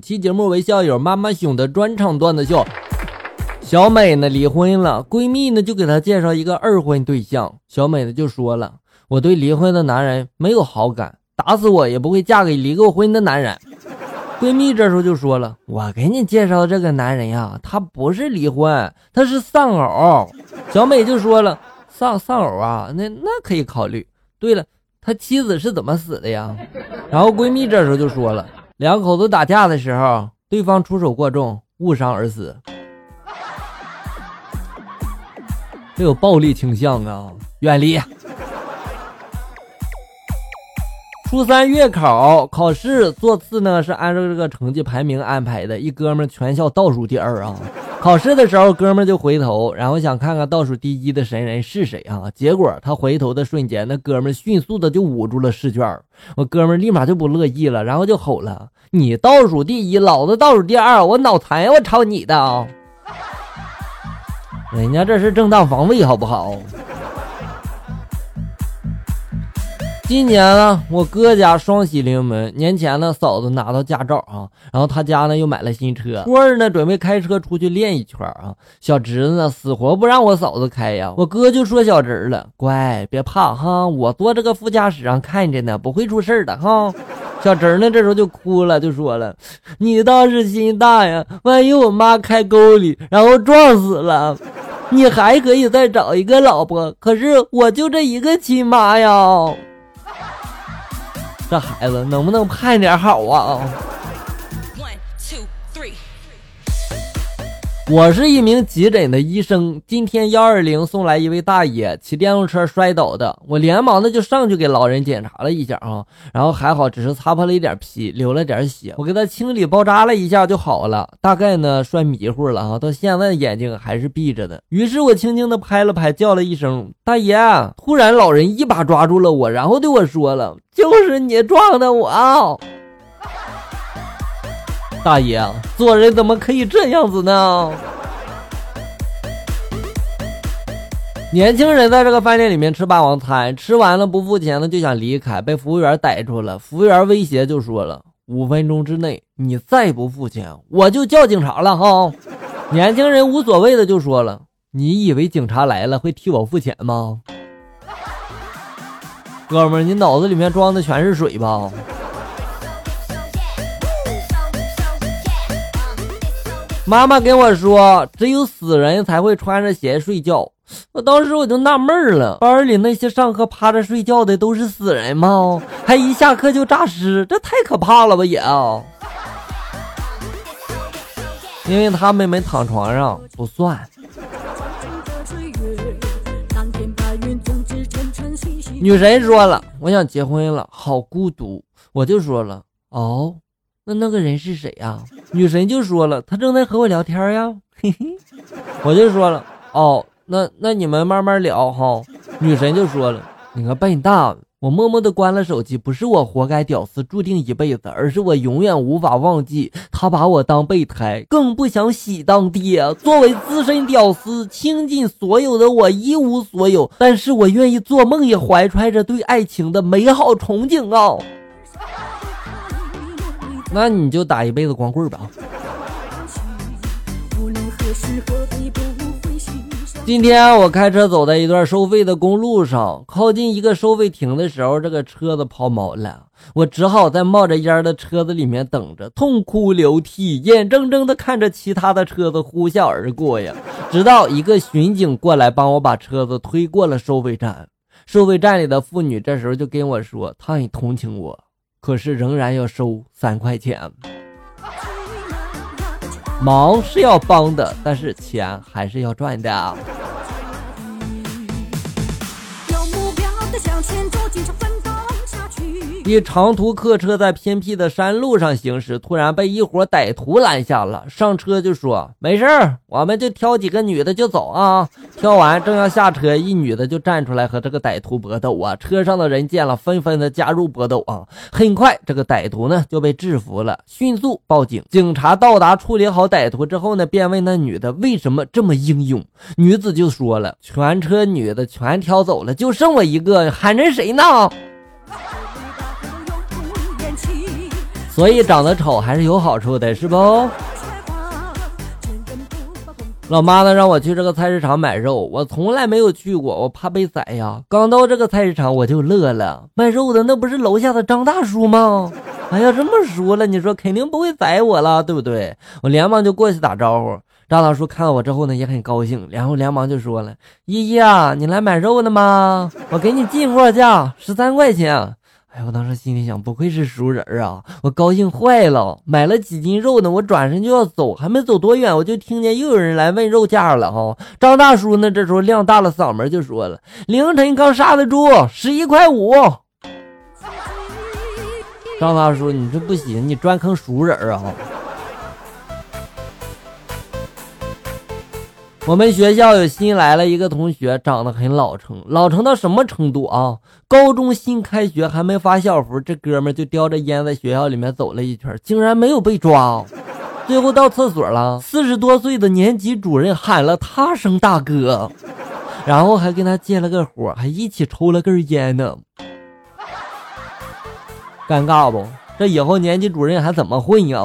期节目为校友妈妈熊的专场段子秀。小美呢离婚了，闺蜜呢就给她介绍一个二婚对象。小美呢就说了：“我对离婚的男人没有好感，打死我也不会嫁给离过婚的男人。”闺蜜这时候就说了：“我给你介绍这个男人呀，他不是离婚，他是丧偶。”小美就说了：“丧丧偶啊，那那可以考虑。对了，他妻子是怎么死的呀？”然后闺蜜这时候就说了。两口子打架的时候，对方出手过重，误伤而死。这有暴力倾向啊，远离。初三月考考试座次呢是按照这个成绩排名安排的，一哥们全校倒数第二啊。考试的时候，哥们就回头，然后想看看倒数第一的神人是谁啊？结果他回头的瞬间，那哥们迅速的就捂住了试卷。我哥们立马就不乐意了，然后就吼了：“你倒数第一，老子倒数第二，我脑残！我抄你的啊！人家这是正当防卫，好不好？”今年呢，我哥家双喜临门。年前呢，嫂子拿到驾照啊，然后他家呢又买了新车。初二呢，准备开车出去练一圈啊。小侄子，死活不让我嫂子开呀。我哥就说小侄儿了，乖，别怕哈，我坐这个副驾驶上看着呢，不会出事的哈。小侄儿呢，这时候就哭了，就说了，你倒是心大呀，万一我妈开沟里，然后撞死了，你还可以再找一个老婆。可是我就这一个亲妈呀。这孩子能不能盼点好啊？我是一名急诊的医生，今天幺二零送来一位大爷骑电动车摔倒的，我连忙的就上去给老人检查了一下啊，然后还好只是擦破了一点皮，流了点血，我给他清理包扎了一下就好了，大概呢摔迷糊了啊，到现在眼睛还是闭着的。于是我轻轻的拍了拍，叫了一声大爷，突然老人一把抓住了我，然后对我说了：“就是你撞的我。”大爷，做人怎么可以这样子呢？年轻人在这个饭店里面吃霸王餐，吃完了不付钱呢，就想离开，被服务员逮住了。服务员威胁就说了：“五分钟之内你再不付钱，我就叫警察了哈。”年轻人无所谓的就说了：“你以为警察来了会替我付钱吗？哥们儿，你脑子里面装的全是水吧？”妈妈跟我说，只有死人才会穿着鞋睡觉。我当时我就纳闷了，班里那些上课趴着睡觉的都是死人吗？还一下课就诈尸，这太可怕了吧也！因为他们没躺床上不算。女神说了，我想结婚了，好孤独。我就说了，哦。那那个人是谁呀？女神就说了，他正在和我聊天呀。嘿嘿，我就说了，哦，那那你们慢慢聊哈。女神就说了，你个笨蛋，我默默的关了手机，不是我活该屌丝注定一辈子，而是我永远无法忘记他把我当备胎，更不想喜当爹。作为资深屌丝，倾尽所有的我一无所有，但是我愿意做梦也怀揣着对爱情的美好憧憬啊。那你就打一辈子光棍吧。今天我开车走在一段收费的公路上，靠近一个收费亭的时候，这个车子抛锚了，我只好在冒着烟的车子里面等着，痛哭流涕，眼睁睁的看着其他的车子呼啸而过呀。直到一个巡警过来帮我把车子推过了收费站，收费站里的妇女这时候就跟我说，她很同情我。可是仍然要收三块钱，忙是要帮的，但是钱还是要赚的。一长途客车在偏僻的山路上行驶，突然被一伙歹徒拦下了。上车就说：“没事儿，我们就挑几个女的就走啊。”挑完正要下车，一女的就站出来和这个歹徒搏斗啊。车上的人见了，纷纷的加入搏斗啊。很快，这个歹徒呢就被制服了，迅速报警。警察到达处理好歹徒之后呢，便问那女的为什么这么英勇。女子就说了：“全车女的全挑走了，就剩我一个，喊着谁呢？”所以长得丑还是有好处的，是不？老妈呢让我去这个菜市场买肉，我从来没有去过，我怕被宰呀。刚到这个菜市场我就乐了，卖肉的那不是楼下的张大叔吗？哎呀，这么说了，你说肯定不会宰我了，对不对？我连忙就过去打招呼。张大叔看到我之后呢，也很高兴，然后连忙就说了：“依依啊，你来买肉的吗？我给你进货价十三块钱。”哎，我当时心里想，不愧是熟人啊，我高兴坏了。买了几斤肉呢，我转身就要走，还没走多远，我就听见又有人来问肉价了。哈，张大叔呢，这时候量大了嗓门就说了：“凌晨刚杀的猪，十一块五。”张大叔，你这不行，你专坑熟人啊！我们学校有新来了一个同学，长得很老成，老成到什么程度啊？高中新开学还没发校服，这哥们就叼着烟在学校里面走了一圈，竟然没有被抓。最后到厕所了，四十多岁的年级主任喊了他声大哥，然后还跟他借了个火，还一起抽了根烟呢。尴尬不？这以后年级主任还怎么混呀？